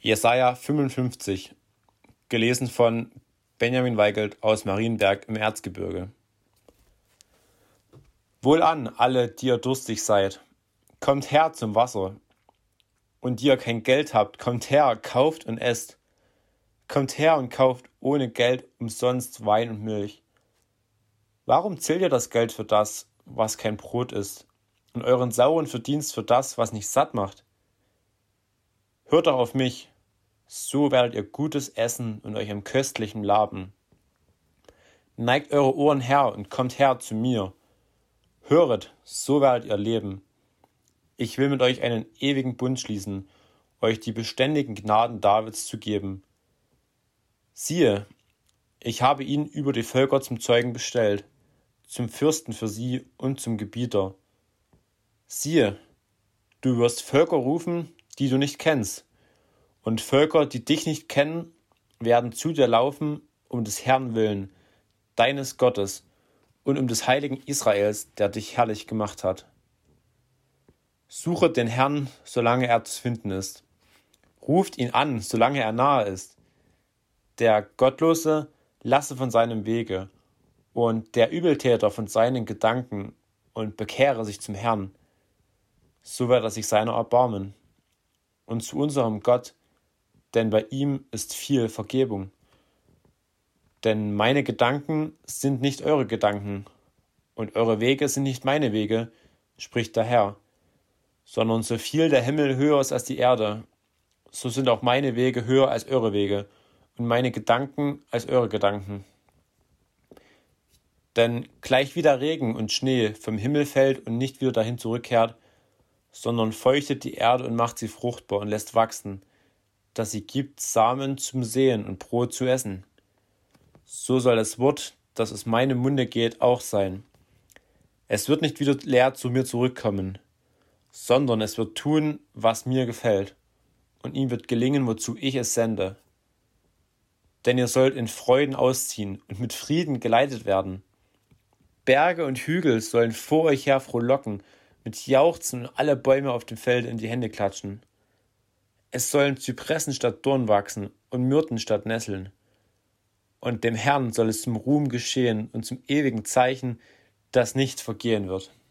Jesaja 55, gelesen von Benjamin Weigelt aus Marienberg im Erzgebirge. Wohlan, alle, die ihr durstig seid, kommt her zum Wasser. Und die ihr kein Geld habt, kommt her, kauft und esst. Kommt her und kauft ohne Geld umsonst Wein und Milch. Warum zählt ihr das Geld für das, was kein Brot ist, und euren sauren Verdienst für das, was nicht satt macht? Hört doch auf mich, so werdet ihr Gutes essen und euch am köstlichen laben. Neigt eure Ohren her und kommt her zu mir. Höret, so werdet ihr leben. Ich will mit euch einen ewigen Bund schließen, euch die beständigen Gnaden Davids zu geben. Siehe, ich habe ihn über die Völker zum Zeugen bestellt, zum Fürsten für sie und zum Gebieter. Siehe, du wirst Völker rufen, die du nicht kennst. Und Völker, die dich nicht kennen, werden zu dir laufen um des Herrn willen, deines Gottes und um des heiligen Israels, der dich herrlich gemacht hat. Suche den Herrn, solange er zu finden ist. Ruft ihn an, solange er nahe ist. Der Gottlose lasse von seinem Wege und der Übeltäter von seinen Gedanken und bekehre sich zum Herrn. So wird er sich seiner erbarmen und zu unserem Gott, denn bei ihm ist viel Vergebung. Denn meine Gedanken sind nicht eure Gedanken, und eure Wege sind nicht meine Wege, spricht der Herr. Sondern so viel der Himmel höher ist als die Erde, so sind auch meine Wege höher als eure Wege, und meine Gedanken als eure Gedanken. Denn gleich wie der Regen und Schnee vom Himmel fällt und nicht wieder dahin zurückkehrt, sondern feuchtet die Erde und macht sie fruchtbar und lässt wachsen, dass sie gibt Samen zum Sehen und Brot zu essen. So soll das Wort, das aus meinem Munde geht, auch sein. Es wird nicht wieder leer zu mir zurückkommen, sondern es wird tun, was mir gefällt, und ihm wird gelingen, wozu ich es sende. Denn ihr sollt in Freuden ausziehen und mit Frieden geleitet werden. Berge und Hügel sollen vor euch her frohlocken, mit Jauchzen und alle Bäume auf dem Feld in die Hände klatschen. Es sollen Zypressen statt Dorn wachsen und Myrten statt Nesseln. Und dem Herrn soll es zum Ruhm geschehen und zum ewigen Zeichen, das nicht vergehen wird.